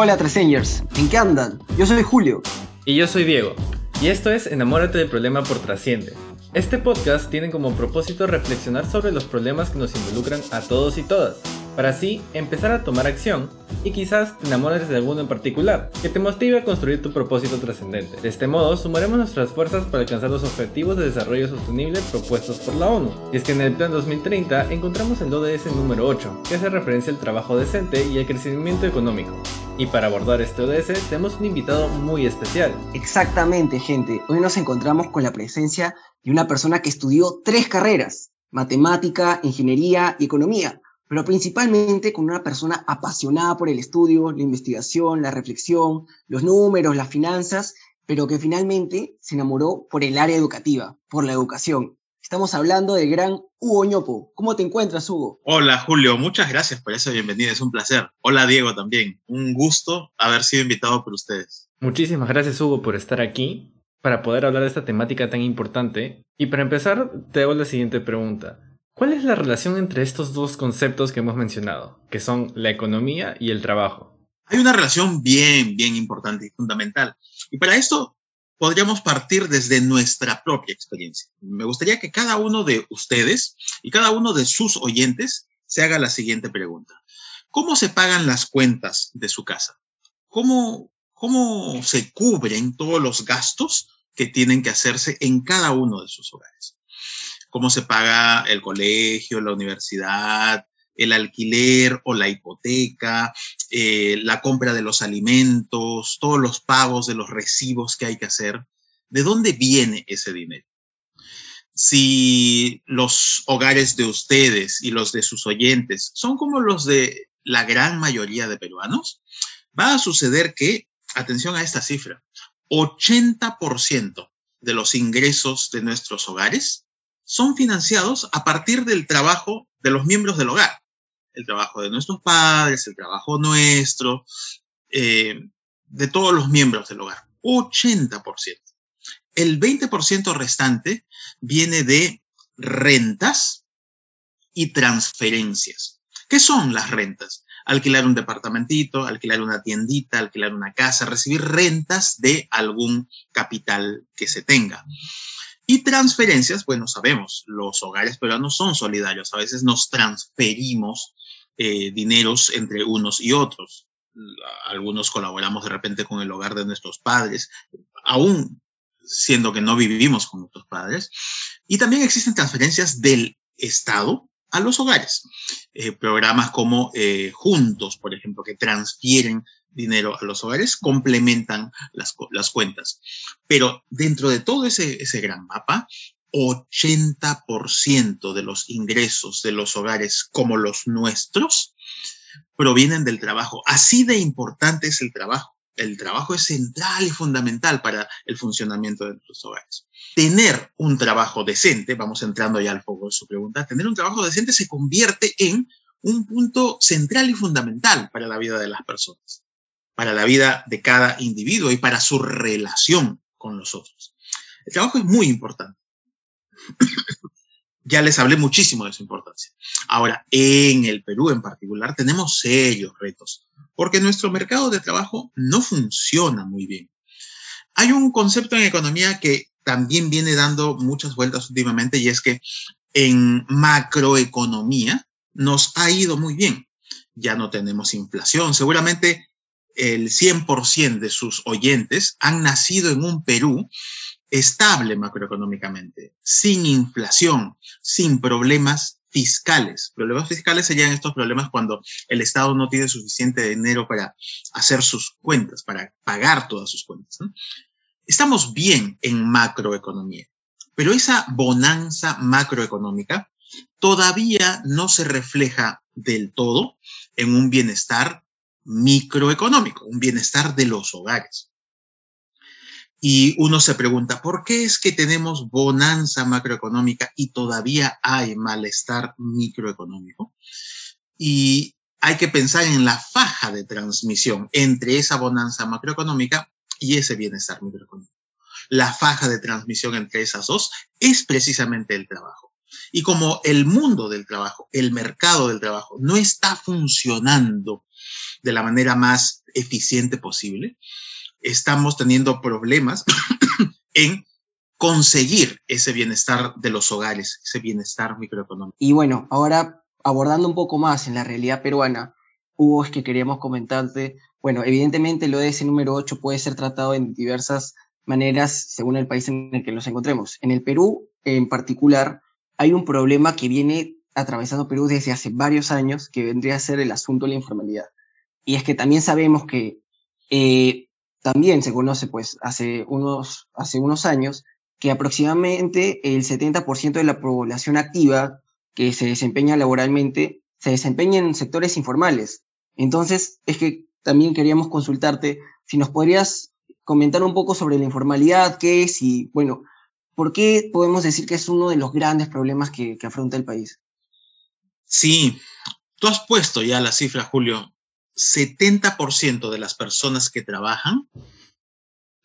Hola Tresengers, ¿en qué andan? Yo soy Julio. Y yo soy Diego. Y esto es Enamórate del problema por Trasciende. Este podcast tiene como propósito reflexionar sobre los problemas que nos involucran a todos y todas para así empezar a tomar acción y quizás te enamores de alguno en particular, que te motive a construir tu propósito trascendente. De este modo, sumaremos nuestras fuerzas para alcanzar los objetivos de desarrollo sostenible propuestos por la ONU. Y es que en el Plan 2030 encontramos el ODS número 8, que hace referencia al trabajo decente y al crecimiento económico. Y para abordar este ODS tenemos un invitado muy especial. Exactamente, gente. Hoy nos encontramos con la presencia de una persona que estudió tres carreras, matemática, ingeniería y economía pero principalmente con una persona apasionada por el estudio, la investigación, la reflexión, los números, las finanzas, pero que finalmente se enamoró por el área educativa, por la educación. Estamos hablando del gran Hugo Ñopo. ¿Cómo te encuentras, Hugo? Hola, Julio. Muchas gracias por esa bienvenida. Es un placer. Hola, Diego, también. Un gusto haber sido invitado por ustedes. Muchísimas gracias, Hugo, por estar aquí para poder hablar de esta temática tan importante. Y para empezar, te hago la siguiente pregunta. ¿Cuál es la relación entre estos dos conceptos que hemos mencionado, que son la economía y el trabajo? Hay una relación bien, bien importante y fundamental. Y para esto podríamos partir desde nuestra propia experiencia. Me gustaría que cada uno de ustedes y cada uno de sus oyentes se haga la siguiente pregunta. ¿Cómo se pagan las cuentas de su casa? ¿Cómo, cómo se cubren todos los gastos que tienen que hacerse en cada uno de sus hogares? Cómo se paga el colegio, la universidad, el alquiler o la hipoteca, eh, la compra de los alimentos, todos los pagos de los recibos que hay que hacer. ¿De dónde viene ese dinero? Si los hogares de ustedes y los de sus oyentes son como los de la gran mayoría de peruanos, va a suceder que, atención a esta cifra, 80% de los ingresos de nuestros hogares son financiados a partir del trabajo de los miembros del hogar. El trabajo de nuestros padres, el trabajo nuestro, eh, de todos los miembros del hogar. 80%. El 20% restante viene de rentas y transferencias. ¿Qué son las rentas? Alquilar un departamentito, alquilar una tiendita, alquilar una casa, recibir rentas de algún capital que se tenga. Y transferencias, bueno, sabemos, los hogares peruanos son solidarios, a veces nos transferimos eh, dineros entre unos y otros. Algunos colaboramos de repente con el hogar de nuestros padres, aún siendo que no vivimos con nuestros padres. Y también existen transferencias del Estado a los hogares. Eh, programas como eh, Juntos, por ejemplo, que transfieren dinero a los hogares, complementan las, las cuentas. Pero dentro de todo ese, ese gran mapa, 80% de los ingresos de los hogares como los nuestros provienen del trabajo. Así de importante es el trabajo. El trabajo es central y fundamental para el funcionamiento de nuestros hogares. Tener un trabajo decente, vamos entrando ya al foco de su pregunta, tener un trabajo decente se convierte en un punto central y fundamental para la vida de las personas para la vida de cada individuo y para su relación con los otros. El trabajo es muy importante. ya les hablé muchísimo de su importancia. Ahora, en el Perú en particular tenemos serios retos, porque nuestro mercado de trabajo no funciona muy bien. Hay un concepto en economía que también viene dando muchas vueltas últimamente y es que en macroeconomía nos ha ido muy bien. Ya no tenemos inflación. Seguramente el 100% de sus oyentes han nacido en un Perú estable macroeconómicamente, sin inflación, sin problemas fiscales. Problemas fiscales serían estos problemas cuando el Estado no tiene suficiente dinero para hacer sus cuentas, para pagar todas sus cuentas. Estamos bien en macroeconomía, pero esa bonanza macroeconómica todavía no se refleja del todo en un bienestar microeconómico, un bienestar de los hogares. Y uno se pregunta, ¿por qué es que tenemos bonanza macroeconómica y todavía hay malestar microeconómico? Y hay que pensar en la faja de transmisión entre esa bonanza macroeconómica y ese bienestar microeconómico. La faja de transmisión entre esas dos es precisamente el trabajo. Y como el mundo del trabajo, el mercado del trabajo no está funcionando de la manera más eficiente posible. Estamos teniendo problemas en conseguir ese bienestar de los hogares, ese bienestar microeconómico. Y bueno, ahora abordando un poco más en la realidad peruana, Hugo, es que queríamos comentarte, bueno, evidentemente el ODS número 8 puede ser tratado en diversas maneras según el país en el que nos encontremos. En el Perú, en particular, hay un problema que viene atravesando Perú desde hace varios años, que vendría a ser el asunto de la informalidad. Y es que también sabemos que eh, también se conoce, pues, hace unos, hace unos años, que aproximadamente el 70% de la población activa que se desempeña laboralmente se desempeña en sectores informales. Entonces, es que también queríamos consultarte si nos podrías comentar un poco sobre la informalidad, qué es y, bueno, por qué podemos decir que es uno de los grandes problemas que, que afronta el país. Sí, tú has puesto ya la cifra, Julio. 70% de las personas que trabajan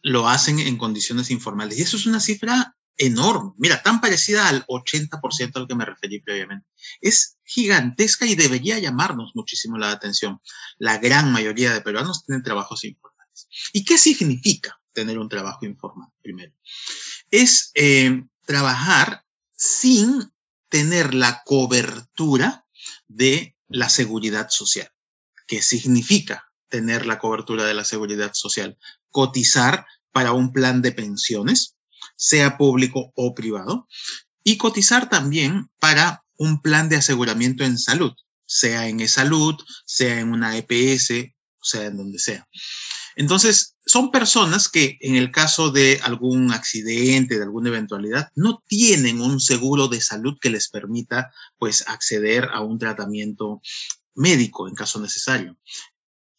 lo hacen en condiciones informales. Y eso es una cifra enorme. Mira, tan parecida al 80% al que me referí previamente. Es gigantesca y debería llamarnos muchísimo la atención. La gran mayoría de peruanos tienen trabajos informales. ¿Y qué significa tener un trabajo informal? Primero, es eh, trabajar sin tener la cobertura de la seguridad social. ¿Qué significa tener la cobertura de la seguridad social? Cotizar para un plan de pensiones, sea público o privado, y cotizar también para un plan de aseguramiento en salud, sea en e-salud, sea en una EPS, sea en donde sea. Entonces, son personas que en el caso de algún accidente, de alguna eventualidad, no tienen un seguro de salud que les permita, pues, acceder a un tratamiento médico en caso necesario.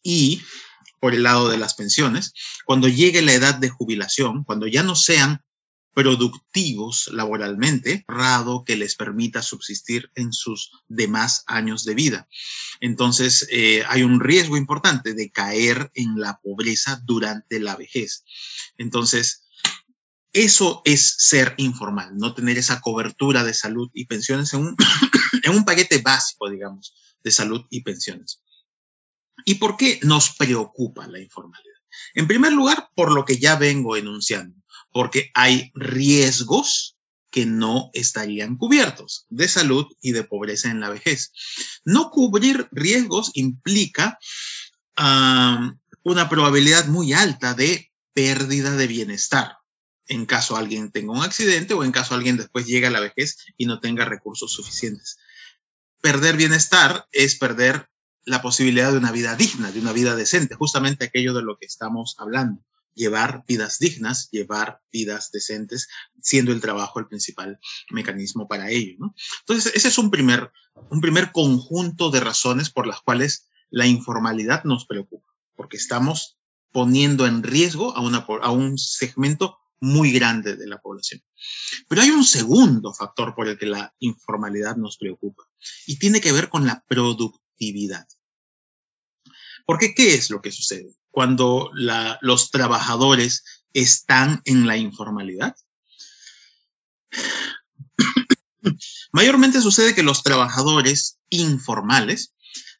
Y por el lado de las pensiones, cuando llegue la edad de jubilación, cuando ya no sean productivos laboralmente, rado que les permita subsistir en sus demás años de vida. Entonces, eh, hay un riesgo importante de caer en la pobreza durante la vejez. Entonces, eso es ser informal, no tener esa cobertura de salud y pensiones en un, en un paquete básico, digamos, de salud y pensiones. ¿Y por qué nos preocupa la informalidad? En primer lugar, por lo que ya vengo enunciando porque hay riesgos que no estarían cubiertos de salud y de pobreza en la vejez. No cubrir riesgos implica una probabilidad muy alta de pérdida de bienestar en caso alguien tenga un accidente o en caso alguien después llegue a la vejez y no tenga recursos suficientes. Perder bienestar es perder la posibilidad de una vida digna, de una vida decente, justamente aquello de lo que estamos hablando llevar vidas dignas, llevar vidas decentes, siendo el trabajo el principal mecanismo para ello. ¿no? Entonces, ese es un primer, un primer conjunto de razones por las cuales la informalidad nos preocupa, porque estamos poniendo en riesgo a, una, a un segmento muy grande de la población. Pero hay un segundo factor por el que la informalidad nos preocupa y tiene que ver con la productividad. Porque, ¿qué es lo que sucede? cuando los trabajadores están en la informalidad? Mayormente sucede que los trabajadores informales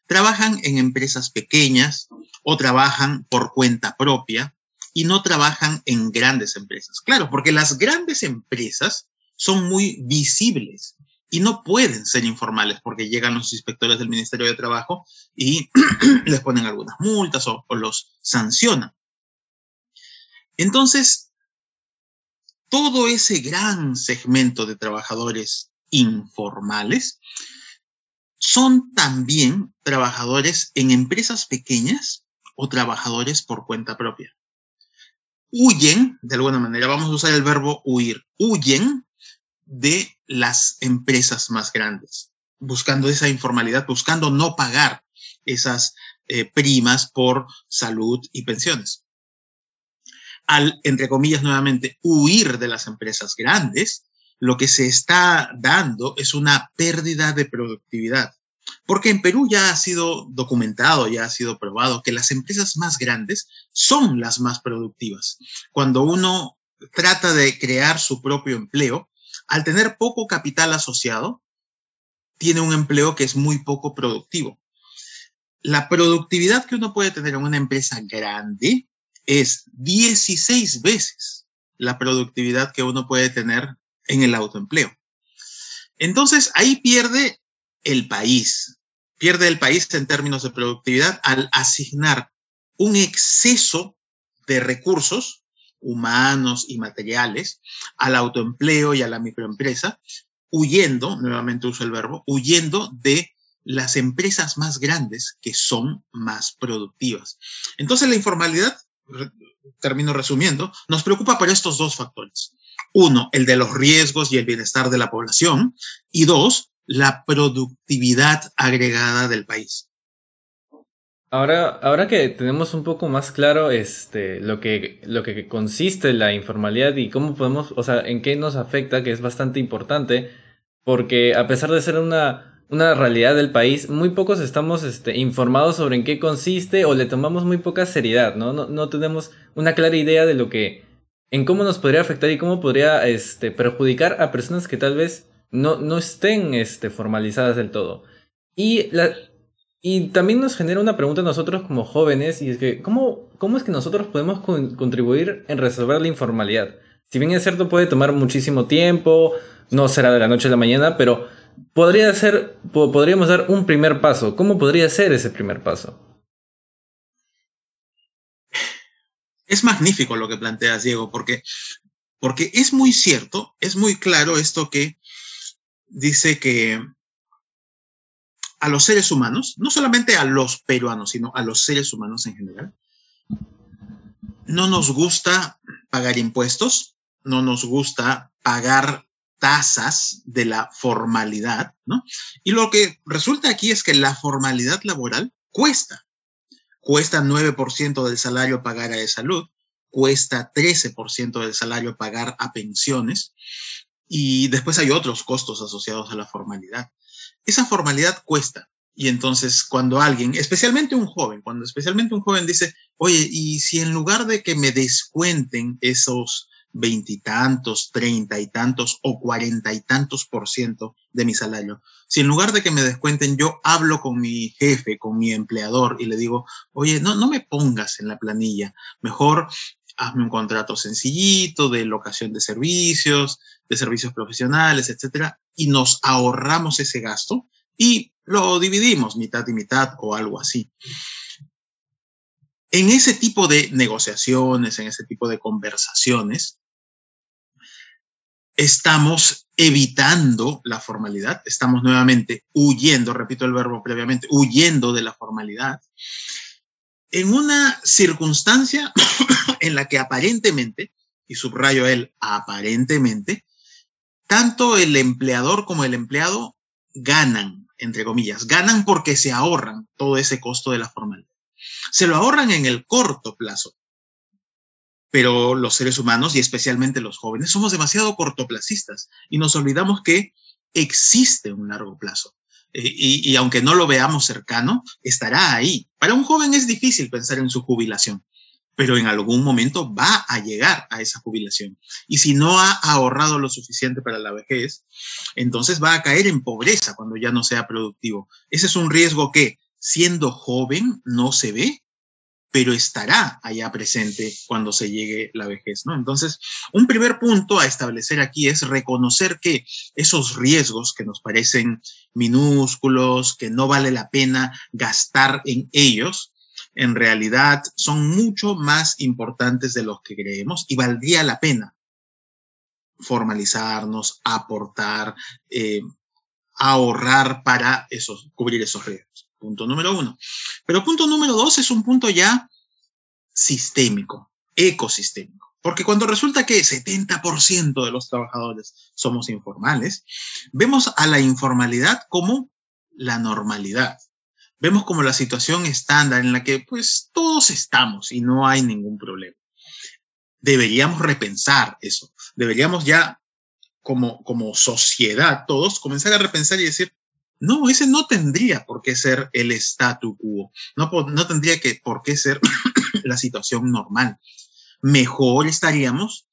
trabajan en empresas pequeñas o trabajan por cuenta propia y no trabajan en grandes empresas. Claro, porque las grandes empresas son muy visibles y no pueden ser informales porque llegan los inspectores del Ministerio de Trabajo y les ponen algunas multas o, los sancionan. Entonces, todo ese gran segmento de trabajadores informales son también trabajadores en empresas pequeñas o trabajadores por cuenta propia. Huyen, de alguna manera, vamos a usar el verbo huir, huyen de las empresas más grandes, buscando esa informalidad, buscando no pagar esas eh, primas por salud y pensiones. Al, entre comillas, nuevamente, huir de las empresas grandes, lo que se está dando es una pérdida de productividad. Porque en Perú ya ha sido documentado, ya ha sido probado que las empresas más grandes son las más productivas. Cuando uno trata de crear su propio empleo, al tener poco capital asociado, tiene un empleo que es muy poco productivo. la productividad que uno puede tener en una empresa grande es 16 veces la productividad que uno puede tener en el autoempleo. Entonces, ahí pierde el país, pierde el país en términos de productividad al asignar un exceso de recursos humanos y materiales al autoempleo y a la microempresa, huyendo, nuevamente uso el verbo, huyendo de las empresas más grandes que son más productivas. Entonces la informalidad, termino resumiendo, nos preocupa por estos dos factores. Uno, el de los riesgos y el bienestar de la población. Y dos, la productividad agregada del país. Ahora, ahora que tenemos un poco más claro este, lo, que, lo que consiste la informalidad y cómo podemos, o sea, en qué nos afecta, que es bastante importante, porque a pesar de ser una, una realidad del país, muy pocos estamos este, informados sobre en qué consiste o le tomamos muy poca seriedad, ¿no? No, no tenemos una clara idea de lo que, en cómo nos podría afectar y cómo podría este, perjudicar a personas que tal vez no, no estén este, formalizadas del todo. Y, la, y también nos genera una pregunta a nosotros como jóvenes, y es que, ¿cómo, cómo es que nosotros podemos contribuir en resolver la informalidad? Si bien es cierto, puede tomar muchísimo tiempo, no será de la noche a la mañana, pero podría ser, podríamos dar un primer paso. ¿Cómo podría ser ese primer paso? Es magnífico lo que planteas, Diego, porque, porque es muy cierto, es muy claro esto que dice que a los seres humanos, no solamente a los peruanos, sino a los seres humanos en general, no nos gusta pagar impuestos, no nos gusta pagar tasas de la formalidad, ¿no? Y lo que resulta aquí es que la formalidad laboral cuesta. Cuesta 9% del salario pagar a salud, cuesta 13% del salario pagar a pensiones, y después hay otros costos asociados a la formalidad. Esa formalidad cuesta. Y entonces cuando alguien, especialmente un joven, cuando especialmente un joven dice, oye, y si en lugar de que me descuenten esos veintitantos, treinta y tantos o cuarenta y tantos por ciento de mi salario, si en lugar de que me descuenten yo hablo con mi jefe, con mi empleador y le digo, oye, no, no me pongas en la planilla, mejor hazme un contrato sencillito de locación de servicios, de servicios profesionales, etcétera, y nos ahorramos ese gasto y lo dividimos mitad y mitad o algo así. En ese tipo de negociaciones, en ese tipo de conversaciones, estamos evitando la formalidad, estamos nuevamente huyendo, repito el verbo previamente, huyendo de la formalidad, en una circunstancia en la que aparentemente, y subrayo él aparentemente, tanto el empleador como el empleado ganan, entre comillas, ganan porque se ahorran todo ese costo de la formalidad. Se lo ahorran en el corto plazo, pero los seres humanos y especialmente los jóvenes somos demasiado cortoplacistas y nos olvidamos que existe un largo plazo. Y, aunque no lo veamos cercano, estará ahí. Para un joven es difícil pensar en su jubilación, pero en algún momento va a llegar a esa jubilación. Y si no ha ahorrado lo suficiente para la vejez, entonces va a caer en pobreza cuando ya no sea productivo. Ese es un riesgo que, siendo joven, no se ve, pero estará allá presente cuando se llegue la vejez, ¿no? Entonces, un primer punto a establecer aquí es reconocer que esos riesgos que nos parecen minúsculos, que no vale la pena gastar en ellos, en realidad son mucho más importantes de los que creemos y valdría la pena formalizarnos, aportar, eh, ahorrar para esos, cubrir esos riesgos. Punto número uno. Pero punto número dos es un punto ya sistémico, ecosistémico. Porque cuando resulta que 70% de los trabajadores somos informales, vemos a la informalidad como la normalidad vemos como la situación estándar en la que pues todos estamos y no hay ningún problema. Deberíamos repensar eso. Deberíamos ya como, como sociedad todos comenzar a repensar y decir, no, ese no tendría por qué ser el statu quo. No, no tendría que, por qué ser la situación normal. Mejor estaríamos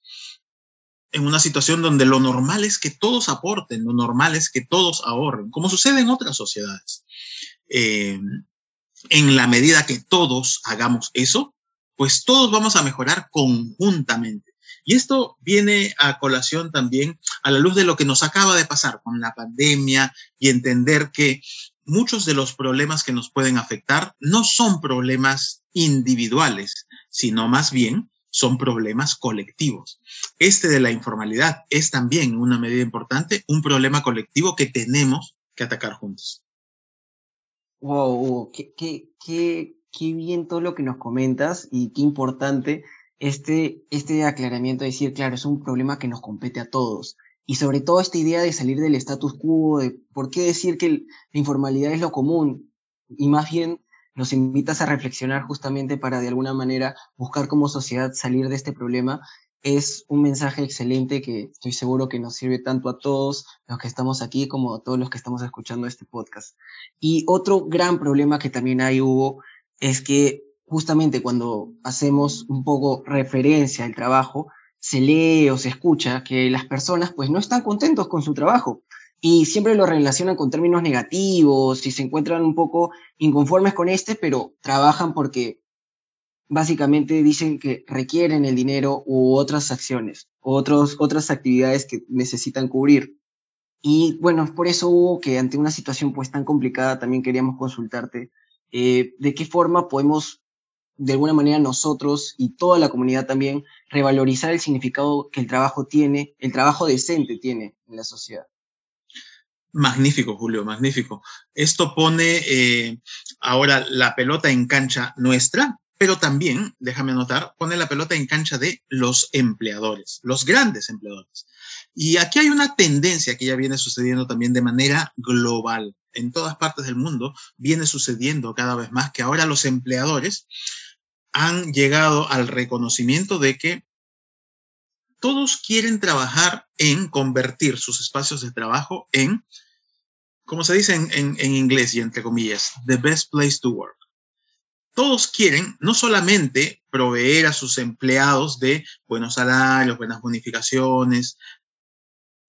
en una situación donde lo normal es que todos aporten, lo normal es que todos ahorren, como sucede en otras sociedades. Eh, en la medida que todos hagamos eso, pues todos vamos a mejorar conjuntamente. Y esto viene a colación también a la luz de lo que nos acaba de pasar con la pandemia y entender que muchos de los problemas que nos pueden afectar no son problemas individuales, sino más bien son problemas colectivos. Este de la informalidad es también, en una medida importante, un problema colectivo que tenemos que atacar juntos. Wow, qué, qué, qué, qué bien todo lo que nos comentas y qué importante este, este aclaramiento de decir, claro, es un problema que nos compete a todos. Y sobre todo esta idea de salir del status quo, de por qué decir que la informalidad es lo común, y más bien nos invitas a reflexionar justamente para de alguna manera buscar como sociedad salir de este problema, es un mensaje excelente que estoy seguro que nos sirve tanto a todos los que estamos aquí como a todos los que estamos escuchando este podcast. Y otro gran problema que también hay, Hugo, es que justamente cuando hacemos un poco referencia al trabajo, se lee o se escucha que las personas pues no están contentos con su trabajo y siempre lo relacionan con términos negativos y se encuentran un poco inconformes con este, pero trabajan porque básicamente dicen que requieren el dinero u otras acciones, otros, otras actividades que necesitan cubrir. Y bueno, por eso hubo que ante una situación pues tan complicada también queríamos consultarte eh, de qué forma podemos de alguna manera nosotros y toda la comunidad también revalorizar el significado que el trabajo tiene, el trabajo decente tiene en la sociedad. Magnífico, Julio, magnífico. Esto pone eh, ahora la pelota en cancha nuestra, pero también, déjame anotar, pone la pelota en cancha de los empleadores, los grandes empleadores. Y aquí hay una tendencia que ya viene sucediendo también de manera global. En todas partes del mundo viene sucediendo cada vez más que ahora los empleadores han llegado al reconocimiento de que todos quieren trabajar en convertir sus espacios de trabajo en, como se dice en, inglés y entre comillas, the best place to work. Todos quieren no solamente proveer a sus empleados de buenos salarios, buenas bonificaciones,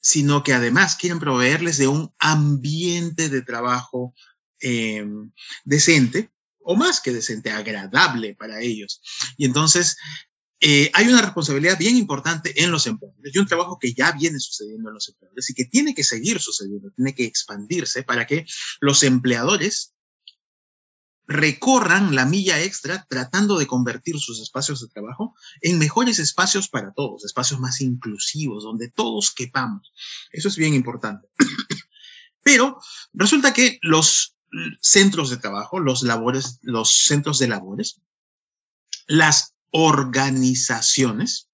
sino que además quieren proveerles de un ambiente de trabajo em, decente, o más que decente, agradable para ellos. Y entonces eh, hay una responsabilidad bien importante en los empleadores y un trabajo que ya viene sucediendo en los empleadores y que tiene que seguir sucediendo, tiene que expandirse para que los empleadores recorran la milla extra tratando de convertir sus espacios de trabajo en mejores espacios para todos, espacios más inclusivos, donde todos quepamos. Eso es bien importante. Pero resulta que los centros de trabajo, los labores, los centros de labores, las organizaciones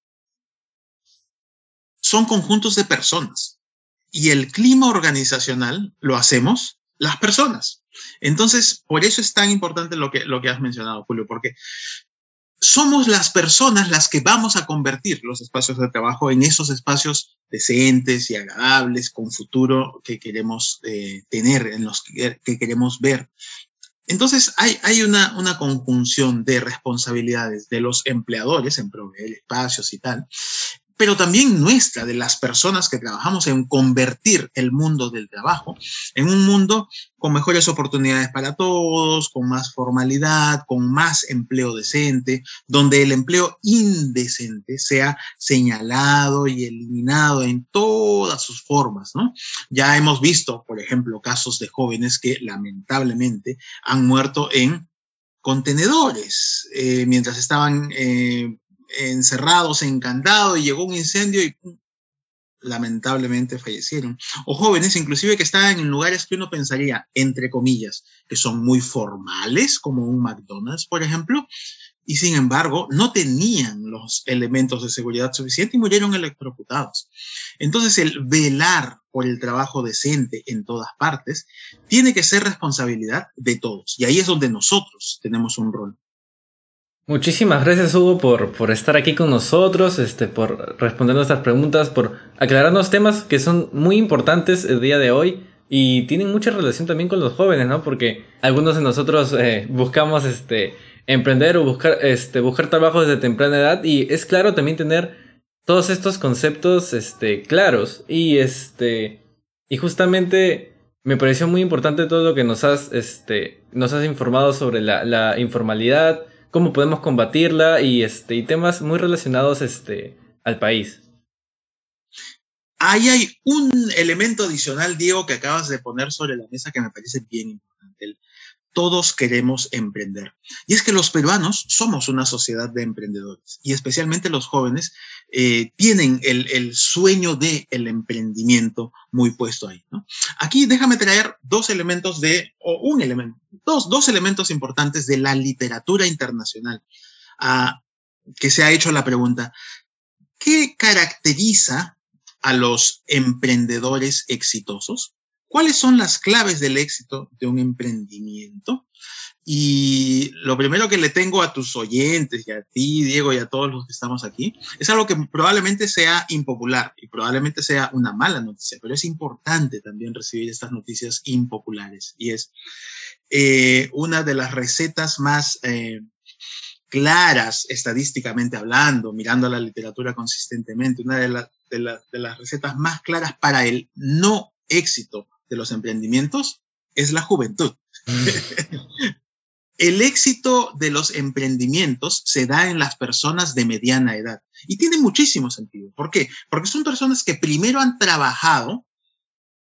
son conjuntos de personas y el clima organizacional lo hacemos las personas. Entonces, por eso es tan importante lo que, lo que has mencionado, Julio, porque somos las personas las que vamos a convertir los espacios de trabajo en esos espacios decentes y agradables con futuro que queremos eh, tener, en los que, que, queremos ver. Entonces hay, hay una, una conjunción de responsabilidades de los empleadores en proveer espacios y tal, pero también nuestra, de las personas que trabajamos en convertir el mundo del trabajo en un mundo con mejores oportunidades para todos, con más formalidad, con más empleo decente, donde el empleo indecente sea señalado y eliminado en todas sus formas, ¿no? Ya hemos visto, por ejemplo, casos de jóvenes que lamentablemente han muerto en contenedores eh, mientras estaban eh, encerrados, encantados, y llegó un incendio y lamentablemente fallecieron. O jóvenes inclusive que estaban en lugares que uno pensaría, entre comillas, que son muy formales, como un McDonald's, por ejemplo, y sin embargo no tenían los elementos de seguridad suficientes y murieron electrocutados. Entonces el velar por el trabajo decente en todas partes tiene que ser responsabilidad de todos. Y ahí es donde nosotros tenemos un rol. Muchísimas gracias Hugo por, por estar aquí con nosotros, este, por responder nuestras preguntas, por aclararnos temas que son muy importantes el día de hoy y tienen mucha relación también con los jóvenes, ¿no? Porque algunos de nosotros eh, buscamos este, emprender o buscar, este, buscar trabajo desde temprana edad y es claro también tener todos estos conceptos este, claros y, este, y justamente Me pareció muy importante todo lo que nos has, este, nos has informado sobre la, informalidad, cómo podemos combatirla y, este, y temas muy relacionados este, al país. Ahí hay un elemento adicional, Diego, que acabas de poner sobre la mesa que me parece bien importante todos queremos emprender. Y es que los peruanos somos una sociedad de emprendedores y especialmente los jóvenes eh, tienen el, sueño del el emprendimiento muy puesto ahí. Aquí déjame traer dos elementos de, o un elemento, dos, dos elementos importantes de la literatura internacional ah, que se ha hecho la pregunta, ¿qué caracteriza a los emprendedores exitosos? ¿Cuáles son las claves del éxito de un emprendimiento? Y lo primero que le tengo a tus oyentes y a ti, Diego, y a todos los que estamos aquí, es algo que probablemente sea impopular y probablemente sea una mala noticia, pero es importante también recibir estas noticias impopulares. Y es eh, una de las recetas más eh, claras estadísticamente hablando, mirando la literatura consistentemente, una de las recetas más claras para el no éxito de los emprendimientos es la juventud. El éxito de los emprendimientos se da en las personas de mediana edad y tiene muchísimo sentido. ¿Por qué? Porque son personas que primero han trabajado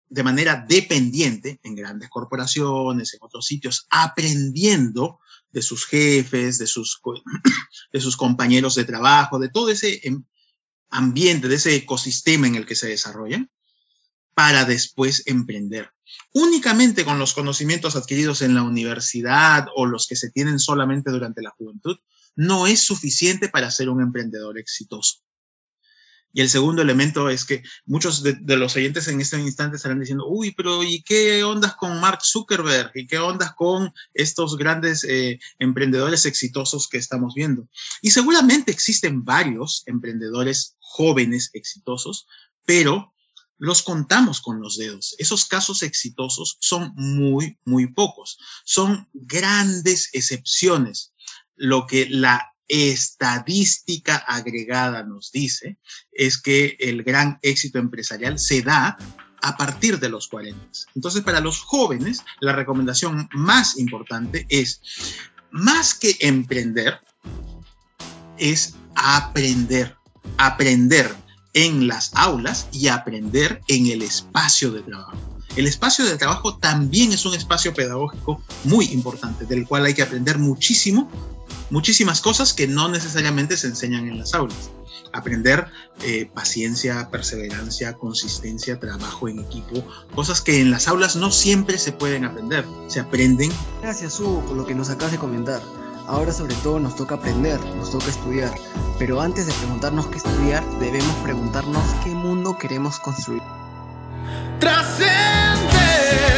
de manera dependiente en grandes corporaciones, en otros sitios, aprendiendo de sus jefes, de sus, de sus compañeros de trabajo, de todo ese em, ambiente, de ese ecosistema en el que se desarrollan para después emprender. Únicamente con los conocimientos adquiridos en la universidad o los que se tienen solamente durante la juventud, no es suficiente para ser un emprendedor exitoso. Y el segundo elemento es que muchos de, los oyentes en este instante estarán diciendo, uy, pero ¿y qué ondas con Mark Zuckerberg? ¿Y qué ondas con estos grandes eh, emprendedores exitosos que estamos viendo? Y seguramente existen varios emprendedores jóvenes exitosos, pero los contamos con los dedos. Esos casos exitosos son muy, muy pocos. Son grandes excepciones. Lo que la estadística agregada nos dice es que el gran éxito empresarial se da a partir de los 40. Entonces, para los jóvenes, la recomendación más importante es, más que emprender, es aprender, aprender en las aulas y aprender en el espacio de trabajo. El espacio de trabajo también es un espacio pedagógico muy importante, del cual hay que aprender muchísimo, muchísimas cosas que no necesariamente se enseñan en las aulas. Aprender eh, paciencia, perseverancia, consistencia, trabajo en equipo, cosas que en las aulas no siempre se pueden aprender, se aprenden. Gracias, Hugo, por lo que nos acabas de comentar. Ahora sobre todo nos toca aprender, nos toca estudiar, pero antes de preguntarnos qué estudiar, debemos preguntarnos qué mundo queremos construir. Trascender.